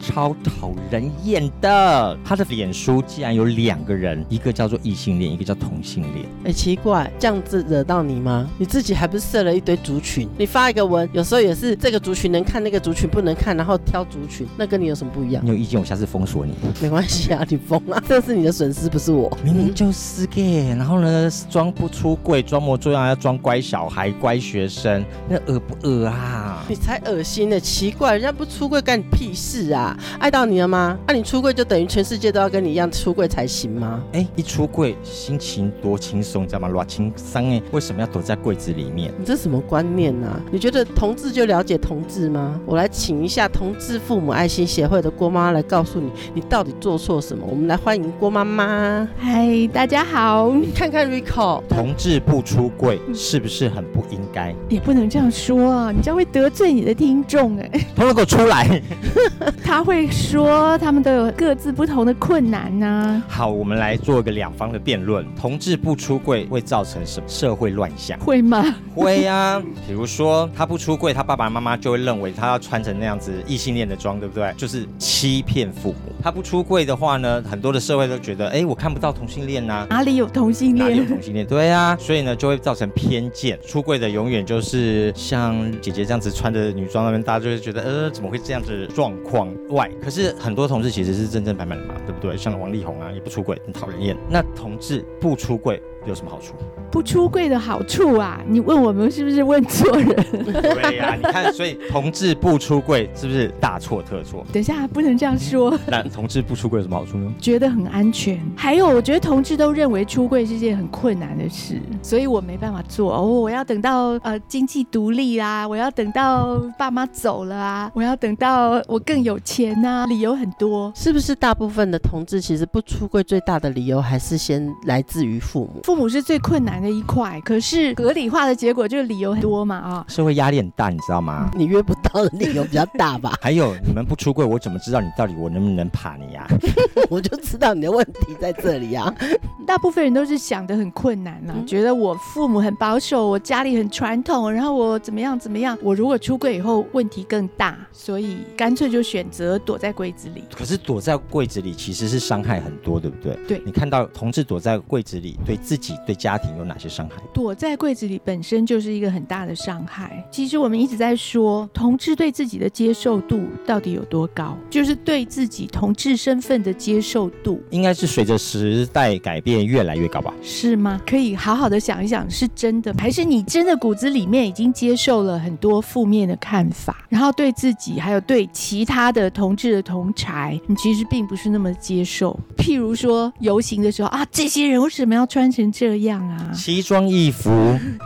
超讨人厌的，他的脸书竟然有两个人，一个叫做异性恋，一个叫同性恋。哎，奇怪，这样子惹到你吗？你自己还不是设了一堆族群？你发一个文，有时候也是这个族群能看，那个族群不能看，然后挑族群，那跟你有什么不一样？你有意见，我下次封锁你。没关系啊，你封啊，这是你的损失，不是我。明明就是 gay，然后呢，装不出柜，装模作样，要装乖小孩、乖学生，那恶不恶啊？你才恶心呢！奇怪，人家不出柜干你屁事啊？爱到你了吗？那、啊、你出柜就等于全世界都要跟你一样出柜才行吗？哎，一出柜心情多轻松，知道吗？多轻松哎！为什么要躲在柜子里面？你这什么观念呢、啊？你觉得同志就了解同志吗？我来请一下同志父母爱心协会的郭妈妈来告诉你，你到底做错什么？我们来欢迎郭妈妈。嗨，大家好。你看看 Rico，同志不出柜是不是很不应该？也不能这样说啊，你这样会得罪你的听众哎。同志给我出来，他会。说他们都有各自不同的困难呢、啊。好，我们来做一个两方的辩论。同志不出柜会造成什么社会乱象？会吗？会呀、啊。比如说他不出柜，他爸爸妈妈就会认为他要穿成那样子异性恋的装，对不对？就是欺骗父母。他不出柜的话呢，很多的社会都觉得，哎，我看不到同性恋呐、啊。哪里有同性恋？哪里有同性恋？对、啊。所以呢，就会造成偏见。出柜的永远就是像姐姐这样子穿着女装那边，大家就会觉得，呃，怎么会这样子状况外？可是很多同志其实是正正版本的嘛，对不对？像王力宏啊，也不出轨，很讨人厌。那同志不出轨有什么好处？不出柜的好处啊？你问我们是不是问错人？对呀、啊，你看，所以同志不出柜是不是大错特错？等一下，不能这样说。那同志不出柜有什么好处呢？觉得很安全。还有，我觉得同志都认为出柜是件很困难的事，所以我没办法做。哦，我要等到呃经济独立啦，我要等到爸妈走了啊，我要等到我更有钱呐、啊，理由很多。是不是大部分的同志其实不出柜最大的理由还是先来自于父母？父母是最困难的一块，可是合理化的结果就是理由很多嘛啊、哦，社会压力很大，你知道吗？你约不到的理由比较大吧？还有你们不出柜，我怎么知道你到底我能不能爬你呀、啊？我就知道你的问题在这里呀、啊。大部分人都是想的很困难了、啊，觉得我父母很保守，我家里很传统，然后我怎么样怎么样，我如果出柜以后问题更大，所以干脆就选择躲在柜子里。可是躲在柜子里其实是伤害很多，对不对？对，你看到同志躲在柜子里，对自己对家庭有哪些伤害？躲在柜子里本身就是一个很大的伤害。其实我们一直在说，同志对自己的接受度到底有多高？就是对自己同志身份的接受度，应该是随着时代改变越来越高吧？是吗？可以好好的想一想，是真的，还是你真的骨子里面已经接受了很多负面的看法，然后对自己还有对其他的同志的同才，你其实并不是那么接受。譬如说游行的时候啊，这些人为什么要穿成这样啊？奇装异服，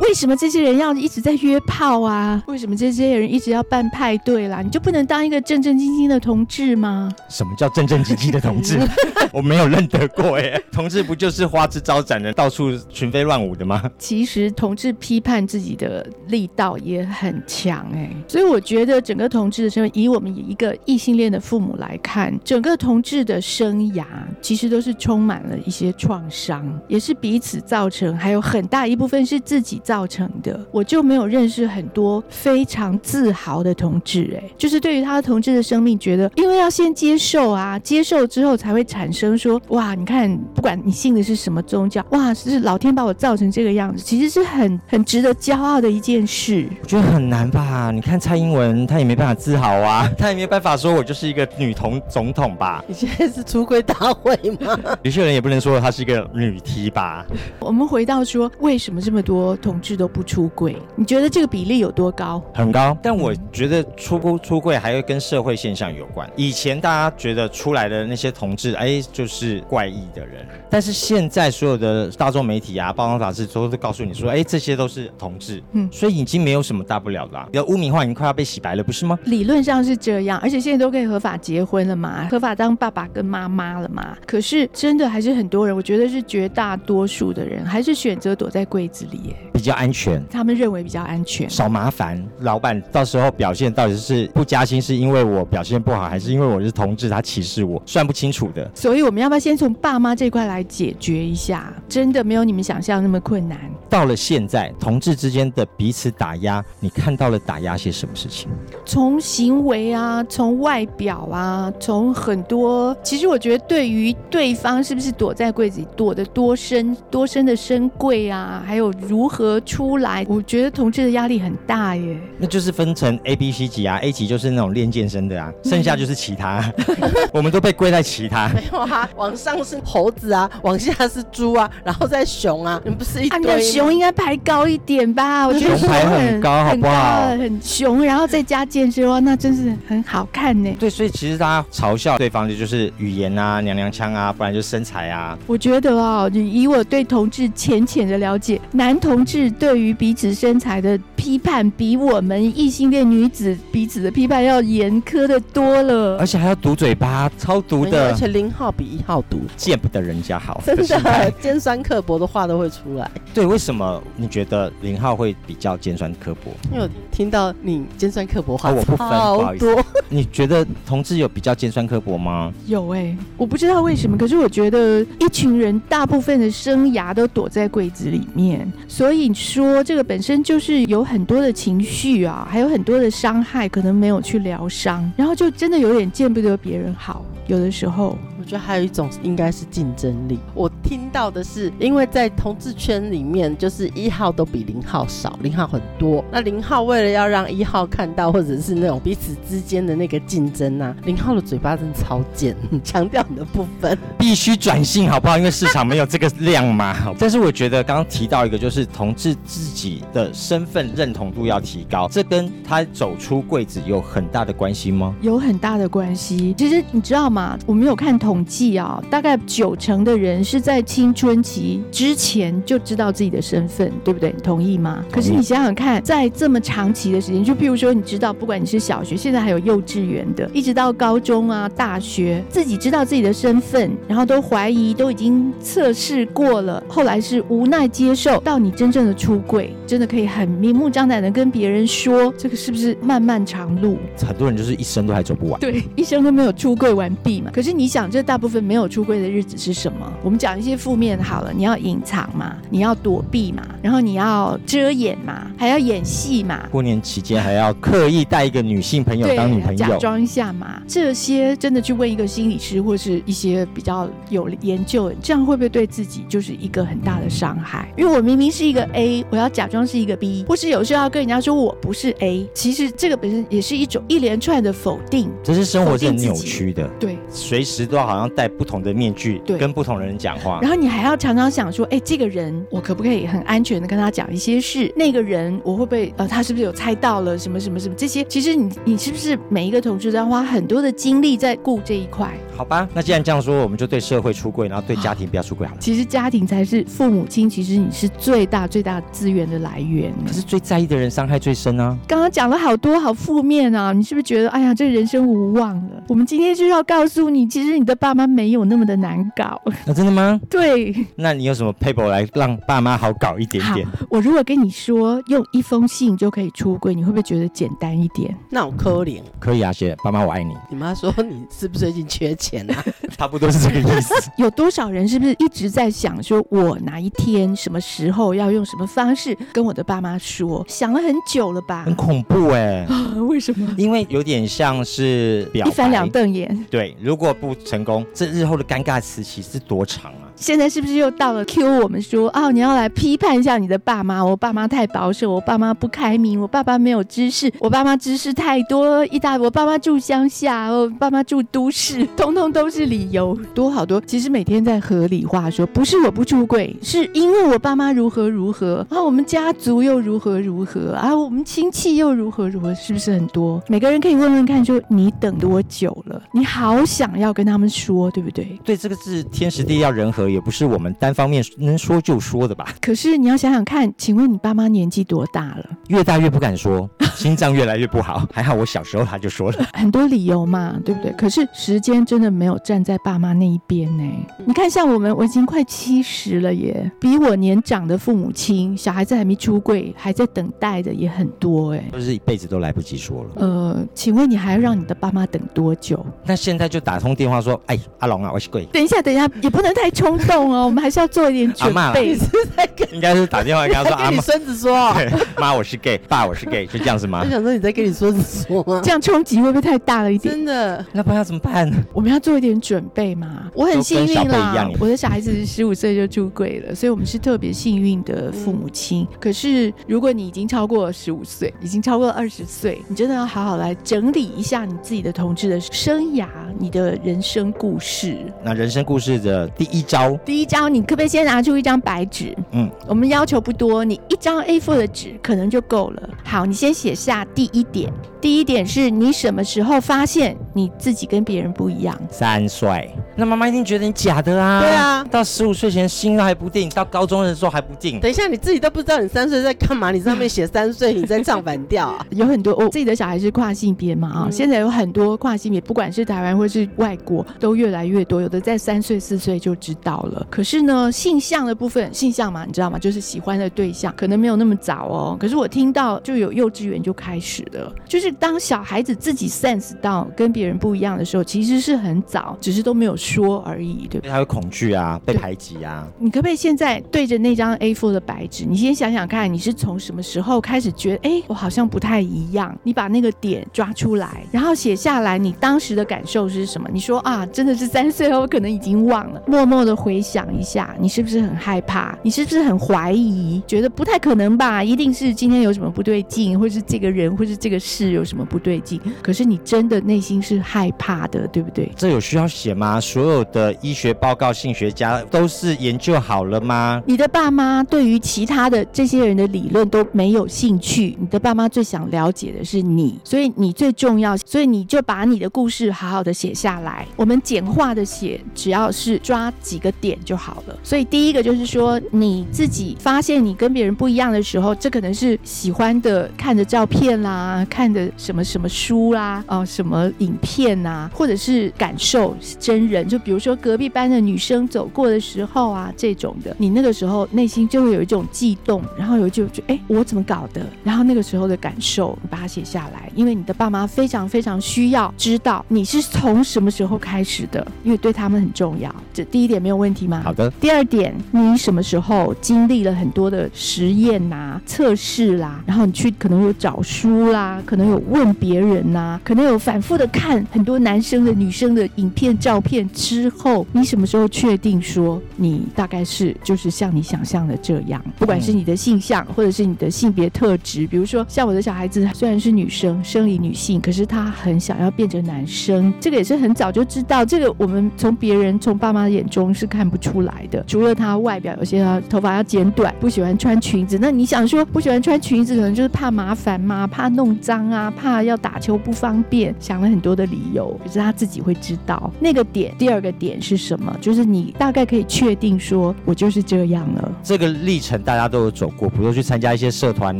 为什么这些人要一直在约炮啊？为什么这些人一直要办派对啦？你就不能当一个正正经经的同志吗？什么叫正正经经的同志？我没有认得过哎，同志不就是花枝招展的，到处群飞乱舞的吗？其实同志批判自己的力道也很强哎，所以我觉得整个同志的身份，以我们以一个异性恋的父母来看，整个同志的生涯其实都是充满了一些创伤，也是彼此造成，还有很大一部分是自己造成的。我就没有认识很多非常自豪的同志，哎，就是对于他的同志的生命，觉得因为要先接受啊，接受之后才会产生说，哇，你看，不管你信的是什么宗教，哇，是老天把我造成这个样子，其实是很很值得骄傲的一件事。我觉得很难吧？你看蔡英文，她也没办法自豪啊，她也没办法说我就是一个女同总统吧？你现在是出轨大会吗？有些人也不能说她是一个女 T 吧？我们回到说，为什么这么多同志都不出柜？你觉得这个比例有多高？很高。但我觉得出不出柜还会跟社会现象有关。以前大家觉得出来的那些同志，哎，就是怪异的人。但是现在所有的大众媒体啊、报章杂志都是告诉你说，哎，这些都是同志。嗯，所以已经没有什么大不了的。你的污名化已经快要被洗白了，不是吗？理论上是这样，而且现在都可以合法结婚了嘛，合法当爸爸跟妈妈了嘛。可是真的还是很多人，我觉得是绝大多数的人还是选择躲在柜子里，哎，比较安全。他们认为比较安全，少麻烦。老板到时候表现到底是不加薪，是因为我表现不好，还是因为我是同志他歧视我，算不清楚的。所以我们要不要先从爸妈这块来解决一下？真的没有你们想象那么困难。到了现在，同志之间的彼此打压，你看到了打压些什么事情？从行为啊，从外表啊，从很多。其实我觉得，对于对方是不是躲在柜子里，躲得多深、多深的深柜啊，还有如何出来，我觉得同志的压力很大耶。那就是分成 A、B、C 级啊，A 级就是那种练健身的啊，剩下就是其他，我们都被归在其他。没有啊，往上是猴子啊，往下是猪啊，然后再熊啊，你不是一堆、啊？熊应该排高一点吧？我觉得熊排很高，好不好？很熊，然后再加健身哇，那真是很好看呢。对，所以其实大家嘲笑对方的就是语言啊、娘娘腔啊，不然就是身材啊。我觉得啊哦，以我对同志浅浅的了解，男同志对于彼此身材的批判，比我们异性恋女子彼此的批判要严苛的多了，而且还要堵嘴巴，超毒的。而且零号比一号毒，见不得人家好，真的尖酸刻薄的话都会出来。对，为什么你觉得零号会比较尖酸刻薄？因为我听到你尖酸刻薄话，哦，我不分，好多。不好意思。你觉得同志有比较尖酸刻薄吗？有哎、欸，我不知道为什么，可是我觉得一群人大部分的牙都躲在柜子里面，所以说这个本身就是有很多的情绪啊，还有很多的伤害，可能没有去疗伤，然后就真的有点见不得别人好，有的时候。我觉得还有一种应该是竞争力。我听到的是，因为在同志圈里面，就是一号都比零号少，零号很多。那零号为了要让一号看到，或者是那种彼此之间的那个竞争啊，零号的嘴巴真的超贱，强调你的部分必须转性，好不好？因为市场没有这个量嘛。但是我觉得刚刚提到一个，就是同志自己的身份认同度要提高，这跟他走出柜子有很大的关系吗？有很大的关系。其实你知道吗？我没有看同。统计啊，大概九成的人是在青春期之前就知道自己的身份，对不对？你同意吗？可是你想想看，在这么长期的时间，就譬如说，你知道，不管你是小学，现在还有幼稚园的，一直到高中啊、大学，自己知道自己的身份，然后都怀疑，都已经测试过了，后来是无奈接受，到你真正的出柜，真的可以很明目张胆的跟别人说，这个是不是漫漫长路？很多人就是一生都还走不完，对，一生都没有出柜完毕嘛。可是你想这。大部分没有出柜的日子是什么？我们讲一些负面好了，你要隐藏嘛，你要躲避嘛，然后你要遮掩嘛，还要演戏嘛。过年期间还要刻意带一个女性朋友当女朋友，假装一下嘛。这些真的去问一个心理师或是一些比较有研究，这样会不会对自己就是一个很大的伤害？因为我明明是一个 A，我要假装是一个 B，或是有时候要跟人家说我不是 A，其实这个本身也是一种一连串的否定。这是生活是很扭曲的，对，随时都要好像戴不同的面具，对，跟不同的人讲话，然后你还要常常想说，哎，这个人我可不可以很安全的跟他讲一些事？那个人我会不会呃，他是不是有猜到了什么什么什么？这些其实你你是不是每一个同事都要花很多的精力在顾这一块？好吧，那既然这样说，我们就对社会出柜，然后对家庭不要出柜好了。其实家庭才是父母亲，其实你是最大最大资源的来源。可是最在意的人伤害最深啊！刚刚讲了好多好负面啊，你是不是觉得哎呀，这人生无望了？我们今天就要告诉你，其实你的爸妈没有那么的难搞。那、啊、真的吗？对。那你有什么 paper 来让爸妈好搞一点点？我如果跟你说用一封信就可以出柜，你会不会觉得简单一点？那我可怜。可以啊，谢谢爸妈，我爱你。你妈说你是不是最近缺钱啊？差不多是这个意思。有多少人是不是一直在想说，我哪一天、什么时候要用什么方式跟我的爸妈说？想了很久了吧？很恐怖哎、欸。为什么？因为有点像是表一翻两瞪眼。对，如果不成功。功，这日后的尴尬时期是多长啊？现在是不是又到了 Q 我们说哦，你要来批判一下你的爸妈？我爸妈太保守，我爸妈不开明，我爸爸没有知识，我爸妈知识太多，一大我爸妈住乡下，我爸妈住都市，通通都是理由，多好多。其实每天在合理化说，不是我不出轨，是因为我爸妈如何如何啊，我们家族又如何如何啊，我们亲戚又如何如何，是不是很多？每个人可以问问看，说你等多久了？你好想要跟他们说，对不对？对，这个是天时地利要人和。也不是我们单方面能说就说的吧？可是你要想想看，请问你爸妈年纪多大了？越大越不敢说，心脏越来越不好。还好我小时候他就说了很多理由嘛，对不对？可是时间真的没有站在爸妈那一边呢。你看，像我们，我已经快七十了耶，比我年长的父母亲，小孩子还没出柜，还在等待的也很多哎，都是一辈子都来不及说了。呃，请问你还要让你的爸妈等多久？那现在就打通电话说，哎，阿龙啊，我是贵。等一下，等一下，也不能太冲。动哦，我们还是要做一点准备。是在跟应该是打电话跟他说，跟你孙子说，妈，我是 gay，爸，我是 gay，就这样子吗？我想说你在跟你孙子说吗？这样冲击会不会太大了一点？真的，那不然要怎么办？我们要做一点准备嘛。我很幸运啦，我的小孩子十五岁就出柜了，所以我们是特别幸运的父母亲。可是如果你已经超过十五岁，已经超过二十岁，你真的要好好来整理一下你自己的同志的生涯，你的人生故事。那人生故事的第一招。第一招，你可不可以先拿出一张白纸？嗯，我们要求不多，你一张 A4 的纸可能就够了。好，你先写下第一点。第一点是你什么时候发现你自己跟别人不一样？三岁。那妈妈一定觉得你假的啊。对啊，到十五岁前心还不定，到高中的时候还不定。等一下，你自己都不知道你三岁在干嘛？你上面写三岁，你在唱反调啊？有很多，我自己的小孩是跨性别嘛啊，嗯、现在有很多跨性别，不管是台湾或是外国，都越来越多。有的在三岁四岁就知道了。可是呢，性向的部分，性向嘛，你知道吗？就是喜欢的对象可能没有那么早哦。可是我听到就有幼稚园就开始了，就是当小孩子自己 sense 到跟别人不一样的时候，其实是很早，只是都没有说而已，对不对？他会恐惧啊，被排挤啊。你可不可以现在对着那张 A4 的白纸，你先想想看，你是从什么时候开始觉得，哎，我好像不太一样？你把那个点抓出来，然后写下来，你当时的感受是什么？你说啊，真的是三岁哦，我可能已经忘了，默默的回想一下，你是不是很害怕？你是不是很怀疑？觉得不太可能吧？一定是今天有什么不对劲，或是这个人，或是这个事有什么不对劲？可是你真的内心是害怕的，对不对？这有需要写吗？所有的医学报告、性学家都是研究好了吗？你的爸妈对于其他的这些人的理论都没有兴趣，你的爸妈最想了解的是你，所以你最重要，所以你就把你的故事好好的写下来。我们简化的写，只要是抓几个点就好了。所以第一个就是说，你自己发现你跟别人不一样的时候，这可能是喜欢的看着照片啦，看的什么什么书啦，哦，什么影片呐，或者是感受真人，就比如说隔壁班的女生走过的时候啊，这种的，你那个时候内心就会有一种悸动，然后有一种就哎，我怎么搞的？然后那个时候的感受，你把它写下来，因为你的爸妈非常非常需要知道你是从什么时候开始的，因为对他们很重要。这第一点没有问题吗？好的。第二点，你什么时候经历了很多的实验呐、啊、测试啦，然后你去可能有找找书啦，可能有问别人呐、可能有反复的看很多男生的、女生的影片、照片之后，你什么时候确定说你大概是就是像你想象的这样？不管是你的性向或者是你的性别特质，比如说像我的小孩子虽然是女生，生理女性，可是他很想要变成男生，这个也是很早就知道。这个我们从别人从爸妈眼中是看不出来的，除了他外表有些头发要剪短，不喜欢穿裙子。那你想说不喜欢穿裙子，可能就是怕麻烦吗？怕弄脏啊？怕要打球不方便？想了很多的理由，可是他自己会知道那个点。第二个点是什么？就是你大概可以确定说，我就是这样了。这个历程大家都有走过，比如说去参加一些社团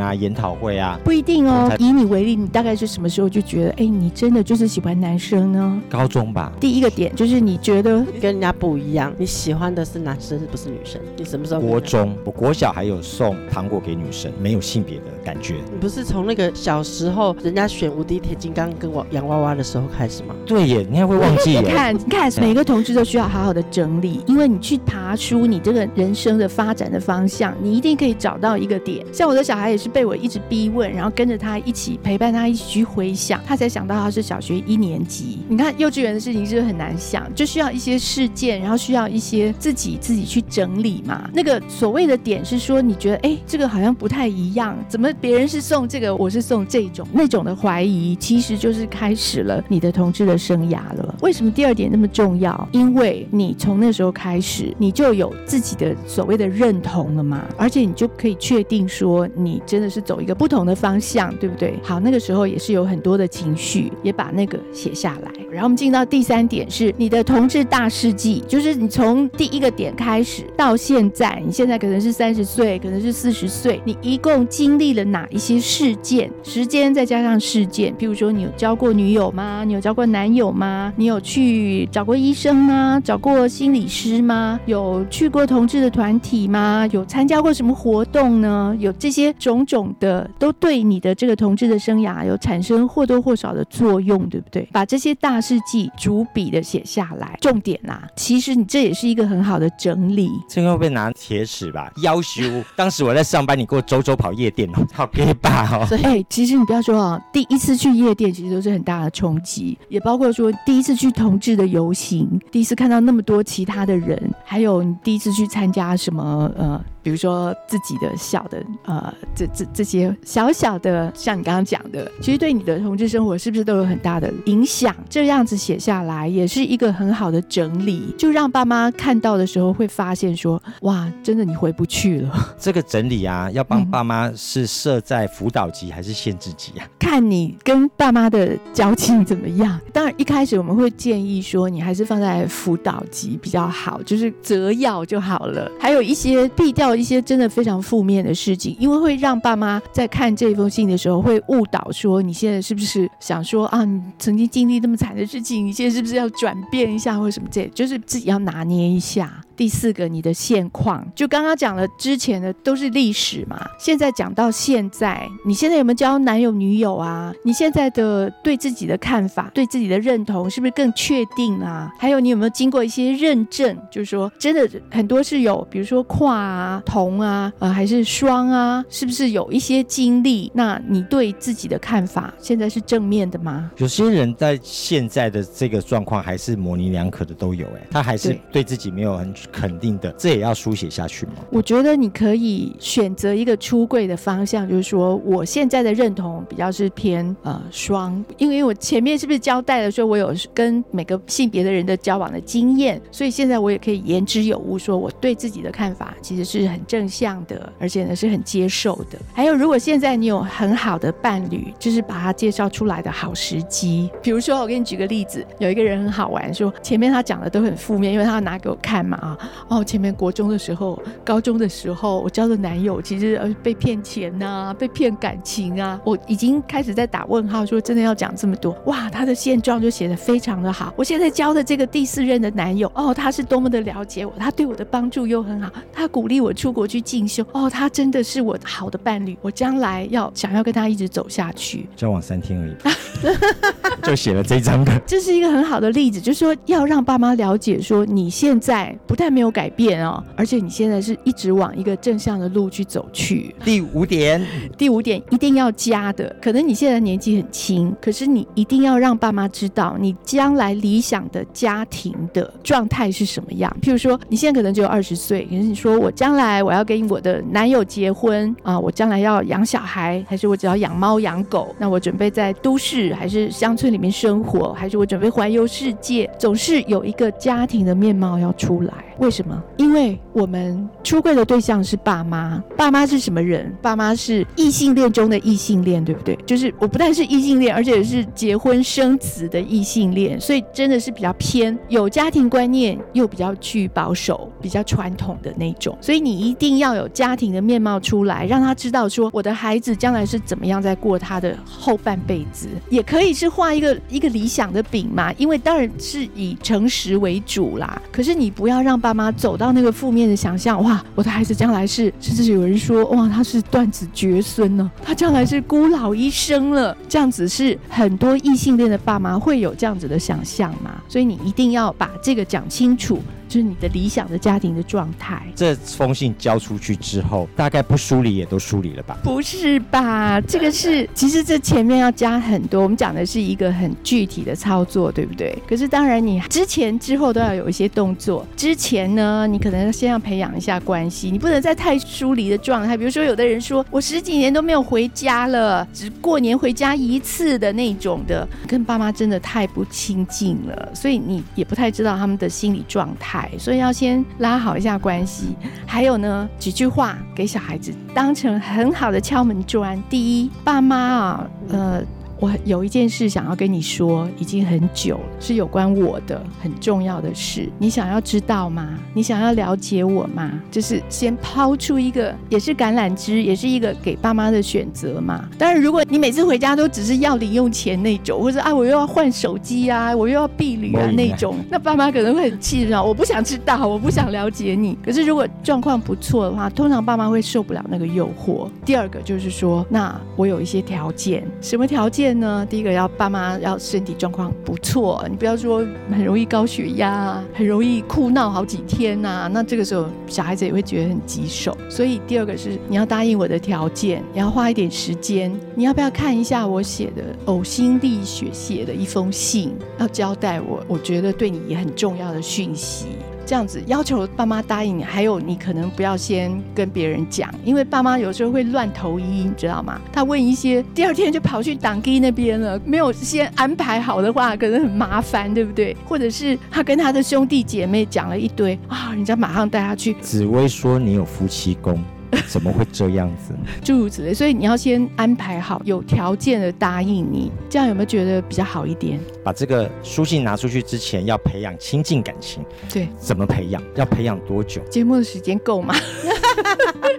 啊、研讨会啊，不一定哦。以你为例，你大概是什么时候就觉得，哎，你真的就是喜欢男生呢？高中吧。第一个点就是你觉得跟人家不一样，你喜欢的是男生，是不是女生？你什么时候？国中，我国小还有送糖果给女生，没有性别的感觉。你不是从那个小时候人家选无敌铁金刚跟我洋娃娃的时候开始吗？对耶，你还会忘记耶？你看，你看，每个同志都需要好好的整理，因为你去爬出你这个人生的发展的方向，你一定可以找到一个点。像我的小孩也是被我一直逼问，然后跟着他一起陪伴他一起去回想，他才想到他是小学一年级。你看幼稚园的事情是不是很难想？就需要一些事件，然后需要一些自己自己去整理嘛。那个所谓的点是说，你觉得哎，这个好像不太一样，怎么别人是送这个，我是送这种，那种的怀疑，其实就是开始了你的同志的生涯了。为什么第二点那么重要？因为你从那时候开始，你就有自己的所谓的认同了嘛，而且你就可以确定说，你真的是走一个不同的方向，对不对？好，那个时候也是有很多的情绪，也把那个写下来。然后我们进到第三点，是你的同志大事记，就是你从第一个点开始到现在，你现在可能是三十岁，可能是四十岁，你一共经历了哪一些事件件？时间再加上事件，譬如说你有交过女友吗？你有交过男友吗？你有去找过医生吗？找过心理师吗？有去过同志的团体吗？有参加过什么活动呢？有这些种种的，都对你的这个同志的生涯有产生或多或少的作用，对不对？把这些大事记逐笔的写下来，重点啊，其实你这也是一个很好的整理。这个会被拿铁尺吧？要求当时我在上班，你给我周周跑夜店哦，好可以吧？哦，所以哎，其实你不要说啊，第一次去夜店其实都是很大的冲击，也包括说第一次去同志的游行，第一次看到那么多其他的人，还有你第一次去参加什么呃。比如说自己的小的呃，这这这些小小的，像你刚刚讲的，其实对你的同志生活是不是都有很大的影响？这样子写下来也是一个很好的整理，就让爸妈看到的时候会发现说，哇，真的你回不去了。这个整理啊，要帮爸妈是设在辅导级还是限制级啊？看你跟爸妈的交情怎么样。当然一开始我们会建议说，你还是放在辅导级比较好，就是择要就好了。还有一些必掉。一些真的非常负面的事情，因为会让爸妈在看这封信的时候会误导说，你现在是不是想说啊，你曾经经历那么惨的事情，你现在是不是要转变一下或者什么这，就是自己要拿捏一下。第四个，你的现况，就刚刚讲了之前的都是历史嘛，现在讲到现在，你现在有没有交男友女友啊？你现在的对自己的看法、对自己的认同是不是更确定啊？还有你有没有经过一些认证？就是说，真的很多是有，比如说跨啊、同啊，呃，还是双啊，是不是有一些经历？那你对自己的看法现在是正面的吗？有些人在现在的这个状况还是模棱两可的都有，哎，他还是对自己没有很。肯定的，这也要书写下去吗？我觉得你可以选择一个出柜的方向，就是说，我现在的认同比较是偏呃双，因为我前面是不是交代了说我有跟每个性别的人的交往的经验，所以现在我也可以言之有物，说我对自己的看法其实是很正向的，而且呢是很接受的。还有，如果现在你有很好的伴侣，就是把他介绍出来的好时机。比如说，我给你举个例子，有一个人很好玩，说前面他讲的都很负面，因为他要拿给我看嘛啊。哦，前面国中的时候、高中的时候，我交的男友其实呃被骗钱呐、啊，被骗感情啊，我已经开始在打问号，说真的要讲这么多哇？他的现状就写得非常的好。我现在交的这个第四任的男友，哦，他是多么的了解我，他对我的帮助又很好，他鼓励我出国去进修，哦，他真的是我好的伴侣，我将来要想要跟他一直走下去。交往三天而已，就写了这张的，这是一个很好的例子，就是说要让爸妈了解说你现在不但没有改变哦，而且你现在是一直往一个正向的路去走去。第五点，第五点一定要加的，可能你现在年纪很轻，可是你一定要让爸妈知道你将来理想的家庭的状态是什么样。譬如说，你现在可能只有二十岁，可是你说我将来我要跟我的男友结婚啊，我将来要养小孩，还是我只要养猫养狗？那我准备在都市还是乡村里面生活，还是我准备环游世界？总是有一个家庭的面貌要出来。为什么？因为我们出柜的对象是爸妈，爸妈是什么人？爸妈是异性恋中的异性恋，对不对？就是我不但是异性恋，而且是结婚生子的异性恋，所以真的是比较偏有家庭观念，又比较去保守、比较传统的那种。所以你一定要有家庭的面貌出来，让他知道说我的孩子将来是怎么样在过他的后半辈子。也可以是画一个一个理想的饼嘛，因为当然是以诚实为主啦。可是你不要让爸妈走到那个负面。面的想象，哇，我的孩子将来是，甚至有人说，哇，他是断子绝孙呢，他将来是孤老一生了，这样子是很多异性恋的爸妈会有这样子的想象嘛？所以你一定要把这个讲清楚。就是你的理想的家庭的状态。这封信交出去之后，大概不梳理也都梳理了吧？不是吧？这个是，其实这前面要加很多。我们讲的是一个很具体的操作，对不对？可是当然，你之前之后都要有一些动作。之前呢，你可能先要培养一下关系，你不能在太疏离的状态。比如说，有的人说我十几年都没有回家了，只过年回家一次的那种的，跟爸妈真的太不亲近了，所以你也不太知道他们的心理状态。所以要先拉好一下关系，还有呢，几句话给小孩子当成很好的敲门砖。第一，爸妈啊，呃。我有一件事想要跟你说，已经很久了，是有关我的很重要的事。你想要知道吗？你想要了解我吗？就是先抛出一个，也是橄榄枝，也是一个给爸妈的选择嘛。当然，如果你每次回家都只是要零用钱那种，或者啊我又要换手机啊，我又要避旅啊那种，那爸妈可能会很气恼。我不想知道，我不想了解你。可是如果状况不错的话，通常爸妈会受不了那个诱惑。第二个就是说，那我有一些条件，什么条件？呢，第一个要爸妈要身体状况不错，你不要说很容易高血压，很容易哭闹好几天呐，那这个时候小孩子也会觉得很棘手。所以第二个是你要答应我的条件，你要花一点时间，你要不要看一下我写的呕心沥血写的一封信，要交代我我觉得对你也很重要的讯息。这样子要求爸妈答应你，还有你可能不要先跟别人讲，因为爸妈有时候会乱投医，你知道吗？他问一些，第二天就跑去当机那边了，没有先安排好的话，可能很麻烦，对不对？或者是他跟他的兄弟姐妹讲了一堆啊，人家马上带他去。紫薇说你有夫妻宫。怎么会这样子？诸如此类，所以你要先安排好，有条件的答应你，这样有没有觉得比较好一点？把这个书信拿出去之前，要培养亲近感情。对，怎么培养？要培养多久？节目的时间够吗？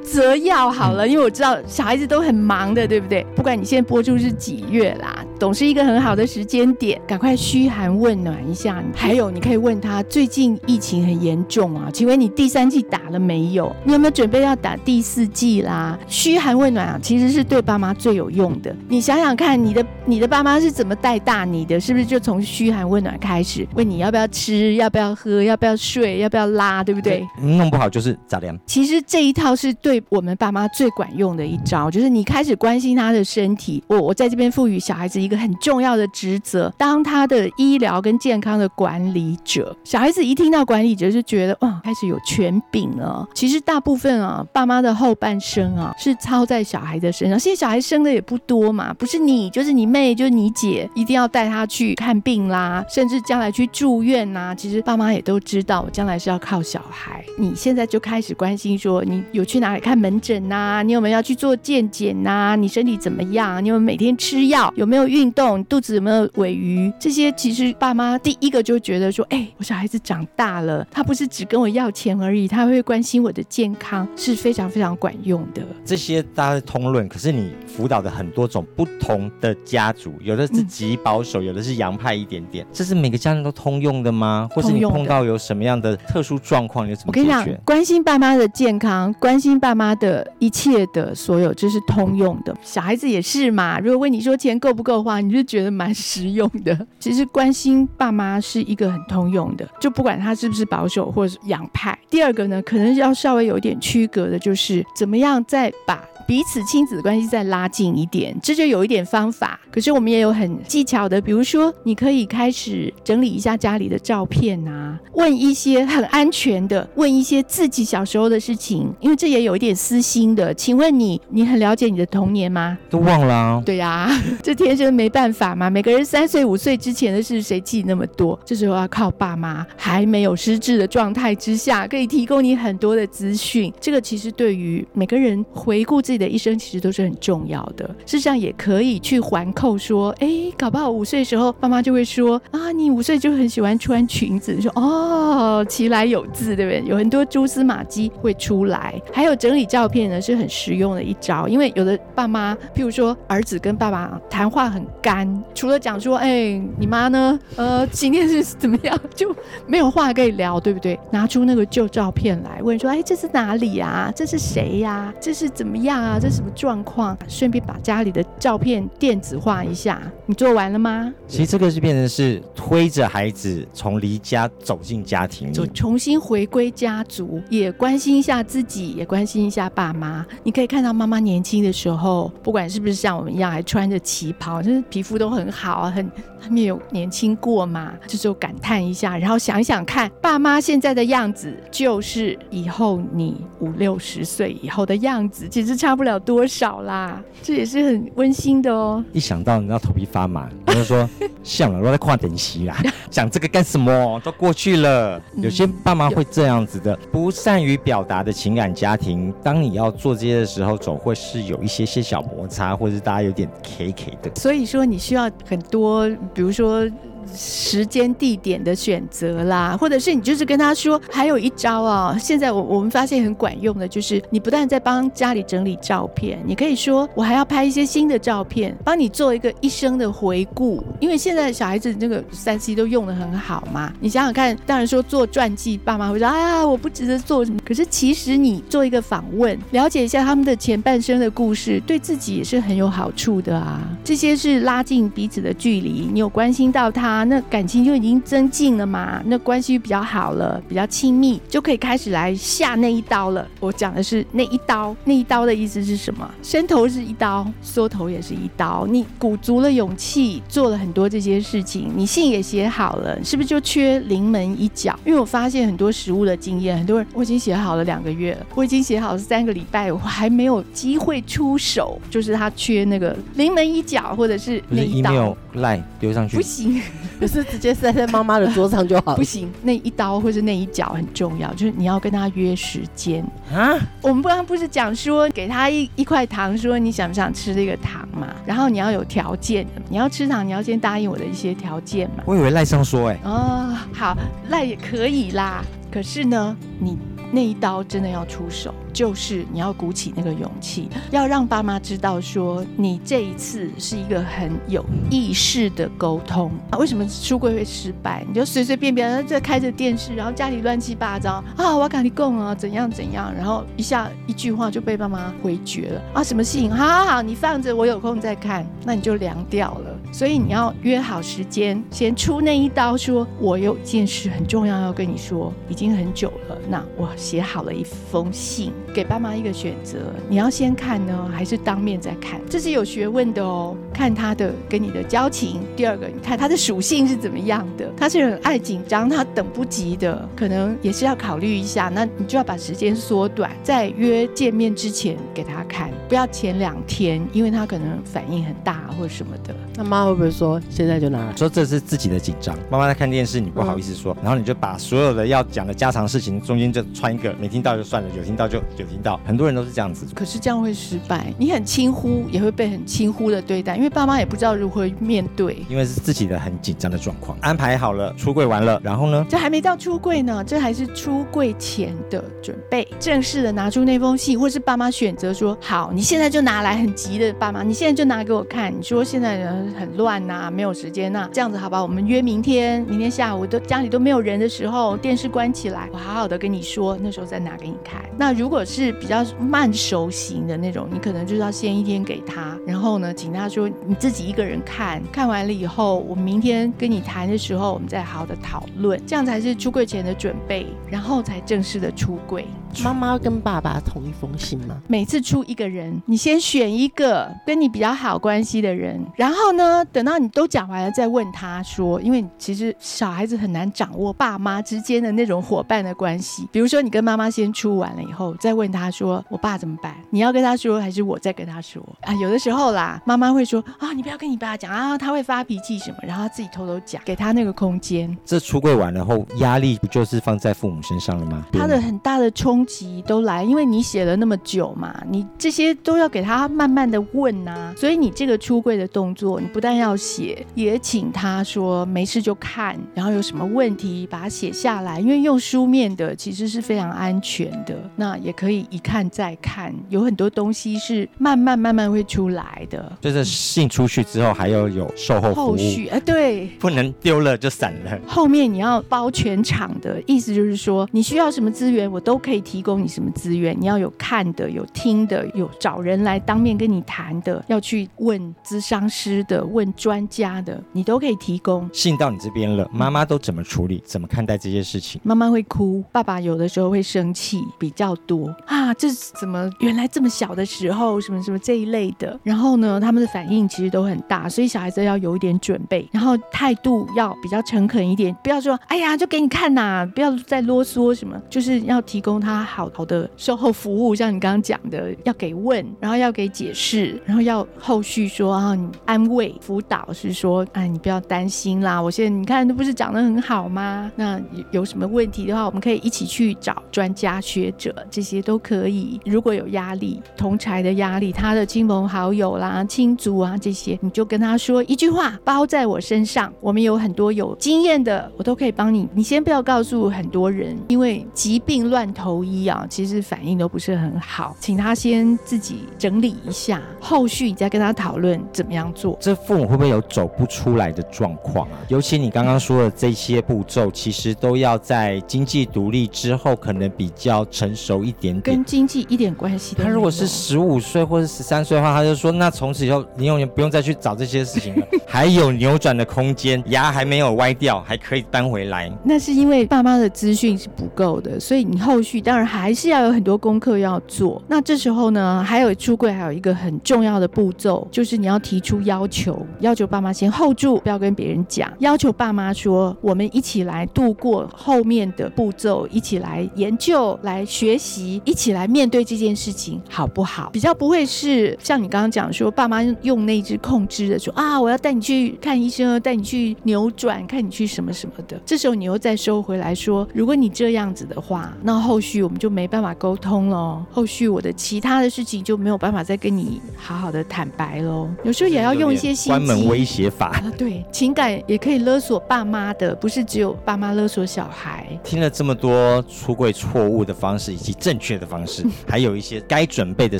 择要好了，因为我知道小孩子都很忙的，对不对？不管你现在播出是几月啦，总是一个很好的时间点，赶快嘘寒问暖一下。还有，你可以问他最近疫情很严重啊，请问你第三季打了没有？你有没有准备要打第四季啦？嘘寒问暖啊，其实是对爸妈最有用的。你想想看，你的你的爸妈是怎么带大你的？是不是就从嘘寒问暖开始？问你要不要吃，要不要喝，要不要睡，要不要拉，对不对？弄不好就是咋的？其实这一套是对。我们爸妈最管用的一招，就是你开始关心他的身体。我我在这边赋予小孩子一个很重要的职责，当他的医疗跟健康的管理者。小孩子一听到管理者，就觉得哇，开始有权柄了。其实大部分啊，爸妈的后半生啊，是操在小孩的身上。现在小孩生的也不多嘛，不是你就是你妹就是你姐，一定要带他去看病啦，甚至将来去住院呐。其实爸妈也都知道，将来是要靠小孩。你现在就开始关心说，你有去哪里看？门诊呐、你有没有要去做健检呐？你身体怎么样？你有没有每天吃药？有没有运动？肚子有没有尾鱼？这些其实爸妈第一个就觉得说，哎、我小孩子长大了，他不是只跟我要钱而已，他会关心我的健康，是非常非常管用的。这些大家通论，可是你辅导的很多种不同的家族，有的是极保守，嗯、有的是洋派一点点，这是每个家人都通用的吗？或是你碰到有什么样的特殊状况，你怎么解决？我跟你讲，关心爸妈的健康，关心爸妈。的一切的所有，这是通用的。小孩子也是嘛。如果问你说钱够不够的话，你就觉得蛮实用的。其实关心爸妈是一个很通用的，就不管他是不是保守或者是洋派。第二个呢，可能要稍微有一点区隔的，就是怎么样再把。彼此亲子关系再拉近一点，这就有一点方法。可是我们也有很技巧的，比如说，你可以开始整理一下家里的照片啊，问一些很安全的，问一些自己小时候的事情，因为这也有一点私心的。请问你，你很了解你的童年吗？都忘了啊。对呀、啊，这天生没办法嘛。每个人三岁五岁之前的事，谁记那么多？这时候要靠爸妈还没有失智的状态之下，可以提供你很多的资讯。这个其实对于每个人回顾自己。的一生其实都是很重要的。事实上也可以去环扣说，哎，搞不好五岁的时候，爸妈就会说啊，你五岁就很喜欢穿裙子，说哦，其来有自，对不对？有很多蛛丝马迹会出来。还有整理照片呢，是很实用的一招，因为有的爸妈，譬如说儿子跟爸爸谈话很干，除了讲说，哎，你妈呢？呃，今天是 怎么样？就没有话可以聊，对不对？拿出那个旧照片来问说，哎，这是哪里啊？这是谁呀？这是怎么样啊？这是什么状况？顺便把家里的照片电子化一下。你做完了吗？其实这个是变成是推着孩子从离家走进家庭，就重新回归家族，也关心一下自己，也关心一下爸妈。你可以看到妈妈年轻的时候，不管是不是像我们一样还穿着旗袍，就是皮肤都很好，很他们有年轻过嘛，这时候感叹一下，然后想想看爸妈现在的样子，就是以后你五六十岁以后的样子，其实差不了多少啦。这也是很温馨的哦。一想到你知道头皮发麻，我就说 像了，我在跨等席啦，讲这个干什么？都过去了。有些爸妈会这样子的，不善于表达的情感家庭，当你要做这些的时候，总会是有一些些小摩擦，或者是大家有点 K K 的。所以说，你需要很多，比如说。时间地点的选择啦，或者是你就是跟他说，还有一招啊。现在我我们发现很管用的，就是你不但在帮家里整理照片，你可以说我还要拍一些新的照片，帮你做一个一生的回顾。因为现在小孩子那个三 C 都用得很好嘛，你想想看，当然说做传记，爸妈会说啊，我不值得做什么。可是其实你做一个访问，了解一下他们的前半生的故事，对自己也是很有好处的啊。这些是拉近彼此的距离，你有关心到他。那感情就已经增进了嘛，那关系比较好了，比较亲密，就可以开始来下那一刀了。我讲的是那一刀，那一刀的意思是什么？伸头是一刀，缩头也是一刀。你鼓足了勇气，做了很多这些事情，你信也写好了，是不是就缺临门一脚？因为我发现很多实物的经验，很多人我已经写好了两个月了，我已经写好了三个礼拜，我还没有机会出手，就是他缺那个临门一脚，或者是那一刀。email 赖丢上去不行。不是直接塞在妈妈的桌上就好了？不行，那一刀或者那一脚很重要，就是你要跟他约时间啊。我们刚刚不是讲说给他一一块糖，说你想不想吃这个糖嘛？然后你要有条件，你要吃糖，你要先答应我的一些条件嘛。我以为赖上说哎、欸。哦，好，赖也可以啦。可是呢，你那一刀真的要出手。就是你要鼓起那个勇气，要让爸妈知道说你这一次是一个很有意识的沟通。啊，为什么出柜会失败？你就随随便便在开着电视，然后家里乱七八糟啊，我要跟你讲啊，怎样怎样，然后一下一句话就被爸妈回绝了啊，什么事情？好好好，你放着，我有空再看，那你就凉掉了。所以你要约好时间，先出那一刀，说我有件事很重要要跟你说，已经很久了。那我写好了一封信。给爸妈一个选择，你要先看呢，还是当面再看？这是有学问的哦。看他的跟你的交情。第二个，你看他的属性是怎么样的？他是很爱紧张，他等不及的，可能也是要考虑一下。那你就要把时间缩短，在约见面之前给他看，不要前两天，因为他可能反应很大或者什么的。那么妈会不会说现在就拿来？说这是自己的紧张。妈妈在看电视，你不好意思说，嗯、然后你就把所有的要讲的家常事情中间就穿一个，没听到就算了，有听到就有听到。很多人都是这样子，可是这样会失败。你很轻忽，也会被很轻忽的对待，因为爸妈也不知道如何面对。因为是自己的很紧张的状况，安排好了出柜完了，然后呢？这还没到出柜呢，这还是出柜前的准备。正式的拿出那封信，或是爸妈选择说好，你现在就拿来，很急的爸妈，你现在就拿给我看。你说现在人很乱呐、没有时间呐、这样子好吧？我们约明天，明天下午都家里都没有人的时候，电视关起来，我好好的跟你说，那时候再拿给你看。那如果是比较慢熟型的那种，你可能就是要先一天给他，然后呢，请他说你自己一个人看，看完了以后，我明天跟你谈的时候，我们再好好的讨论，这样才是出柜前的准备，然后才正式的出柜。妈妈跟爸爸同一封信吗？每次出一个人，你先选一个跟你比较好关系的人，然后呢，等到你都讲完了再问他说，因为其实小孩子很难掌握爸妈之间的那种伙伴的关系。比如说你跟妈妈先出完了以后，再问他说，我爸怎么办？你要跟他说还是我再跟他说啊？有的时候啦，妈妈会说啊，你不要跟你爸讲啊，他会发脾气什么，然后他自己偷偷讲，给他那个空间。这出柜完了后，压力不就是放在父母身上了吗？他的很大的冲。冲击都来，因为你写了那么久嘛，你这些都要给他慢慢的问呐、啊，所以你这个出柜的动作，你不但要写，也请他说没事就看，然后有什么问题把它写下来，因为用书面的其实是非常安全的，那也可以一看再看，有很多东西是慢慢慢慢会出来的。就是信出去之后还要有售后后续哎，对，不能丢了就散了。后面你要包全场的意思就是说，你需要什么资源，我都可以提供你什么资源。你要有看的，有听的，有找人来当面跟你谈的，要去问咨商师的，问专家的，你都可以提供。信到你这边了，妈妈都怎么处理？怎么看待这些事情？妈妈会哭，爸爸有的时候会生气，比较多啊。这是怎么原来这么小的时候，什么什么这一类的。然后呢，他们的反应其实都很大，所以小孩子要有一点准备，然后态度要比较诚恳一点，不要说哎呀就给你看呐，不要再啰嗦什么，就是要提供他好好的售后服务，像你刚刚讲的，要给问，然后要给解释，然后要后续说啊，你安慰辅导是说，哎，你不要担心啦，我现在你看都不是长得很好吗？那有什么问题的话，我们可以一起去找专家学者，这些都可以。如果有压力，同侪的压力，他的亲朋好友啦、亲族啊这些，你就跟他说一句话，包在我身上。我们有很多有经验的，我都可以帮你。你先不要告诉很多人，因为疾病乱投医啊，其实反应都不是很好。请他先自己整理一下，后续你再跟他讨论怎么样做。这父母会不会有走不出来的状况啊？尤其你刚刚说的这些步骤，其实都要在经济独立之后，可能比较成熟一点点。跟经济一点关系都没有。他如果是十五岁或者十三岁的话，他就说，那从此以后你永远不用再去找这些事情了，还有扭转的空间，牙还没有歪掉，还可以搬回来。那是因为爸妈的资讯是不够的，所以你后续当然还是要有很多功课要做。那这时候呢，还有出柜还有一个很重要的步骤，就是你要提出要求，要求爸妈先 hold 住，不要跟别人讲，要求爸妈说，我们一起来度过后面的步骤，一起来研究、来学习，一起来面对这件事情，好不好？比较不会是像你刚刚讲说，爸妈用那只控制的说啊，我要带你去看医生，带你去扭转，看你去什么什么的。这时候你又再收回来说，如果你这样子的话，那后续我们就没办法沟通了，后续我的其他的事情就没有办法再跟你好好的坦白喽。有时候也要用一些心机，关门威胁法。啊，对，情感也可以勒索爸妈的，不是只有爸妈勒索小孩。听了这么多出柜错误的方式以及正确的方式，还有一些该准备的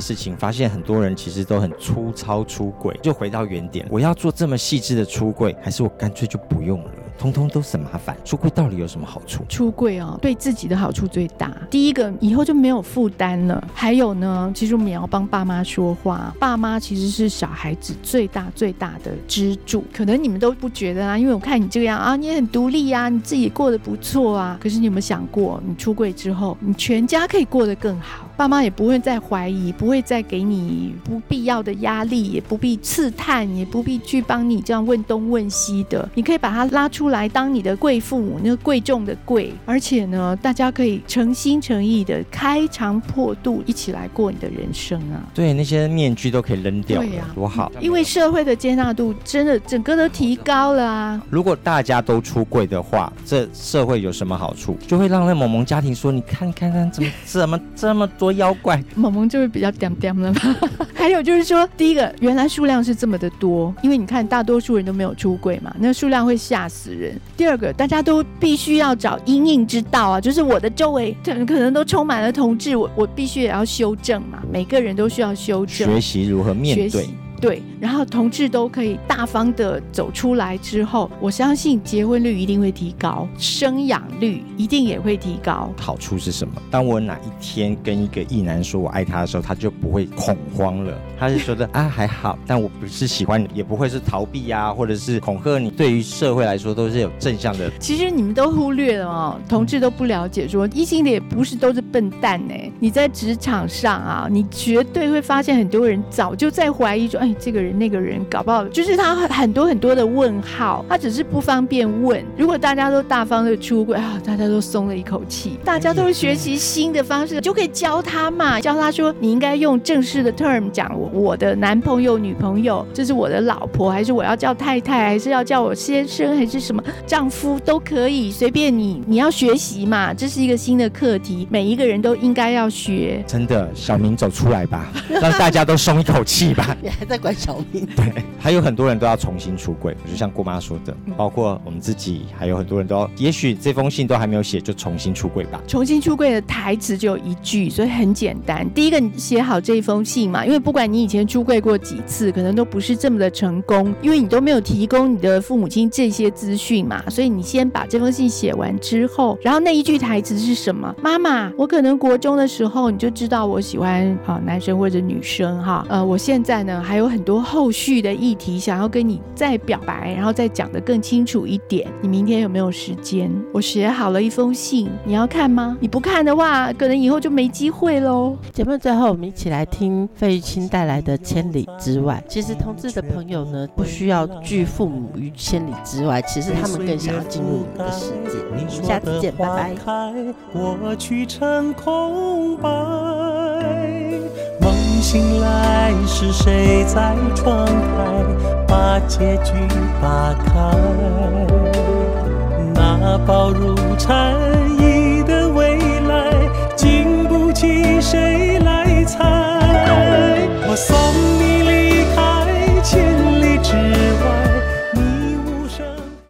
事情，发现很多人其实都很粗糙出柜。就回到原点，我要做这么细致的出柜，还是我干脆就不用了？通通都是麻烦。出柜到底有什么好处？出柜哦，对自己的好处最大。第一个，以后就没有负担了。还有呢，其实我们也要帮爸妈说话。爸妈其实是小孩子最大最大的支柱。可能你们都不觉得啊，因为我看你这个样啊，你也很独立呀，你自己过得不错啊。可是你有没有想过，你出柜之后，你全家可以过得更好？爸妈也不会再怀疑，不会再给你不必要的压力，也不必刺探，也不必去帮你这样问东问西的。你可以把他拉出来当你的贵父母，那个贵重的贵。而且呢，大家可以诚心诚意的开肠破肚一起来过你的人生啊！对，那些面具都可以扔掉了，对呀，多好！因为社会的接纳度真的整个都提高了啊！如果大家都出柜的话，这社会有什么好处？就会让那萌萌家庭说：“你看看看，怎么怎么这么多妖怪？”萌萌就会比较点点了吧？还有就是说，第一个，原来数量是这么的多，因为你看大多数人都没有出柜嘛，那数量会吓死人。第二个，大家都必须要找因应之道啊，就是我的周围可能都充满了同志，我我必须也要修正嘛，每个人都需要修正，学习如何面对。对，然后同志都可以大方的走出来之后，我相信结婚率一定会提高，生养率一定也会提高。好处是什么？当我哪一天跟一个异男说我爱他的时候，他就不会恐慌了，他是觉得啊还好，但我不是喜欢你，也不会是逃避啊，或者是恐吓你。对于社会来说都是有正向的。其实你们都忽略了哦，同志都不了解说异性恋也不是都是笨蛋呢。你在职场上啊，你绝对会发现很多人早就在怀疑说，哎。这个人那个人搞不好就是他很多很多的问号，他只是不方便问。如果大家都大方的出柜啊，大家都松了一口气，大家都会学习新的方式，就可以教他嘛，教他说你应该用正式的 term 讲我我的男朋友、女朋友，这是我的老婆，还是我要叫太太，还是要叫我先生，还是什么丈夫都可以，随便你，你要学习嘛，这是一个新的课题，每一个人都应该要学。真的，小明走出来吧，让大家都松一口气吧。你还在管小明？对，还有很多人都要重新出柜，就像姑妈说的，包括我们自己，还有很多人都要，也许这封信都还没有写，就重新出柜吧。重新出柜的台词只有一句，所以很简单。第一个，你写好这一封信嘛，因为不管你以前出柜过几次，可能都不是这么的成功，因为你都没有提供你的父母亲这些资讯嘛，所以你先把这封信写完之后，然后那一句台词是什么？妈妈，我可能国中的时候你就知道我喜欢啊男生或者女生哈，呃，我现在呢还有很多后续的议题想要跟你再表白，然后再讲得更清楚一点。你明天有没有时间？我写好了一封信，你要看吗？你不看的话，可能以后就没机会喽。节目最后，我们一起来听费玉清带来的《千里之外》。其实同志的朋友呢，不需要拒父母于千里之外，其实他们更想要进入你的世界。我们下次见，拜拜。我去成空白，梦醒来，是谁在窗台把结局打开？那薄如蝉翼的未来，经不起谁来猜。我送你。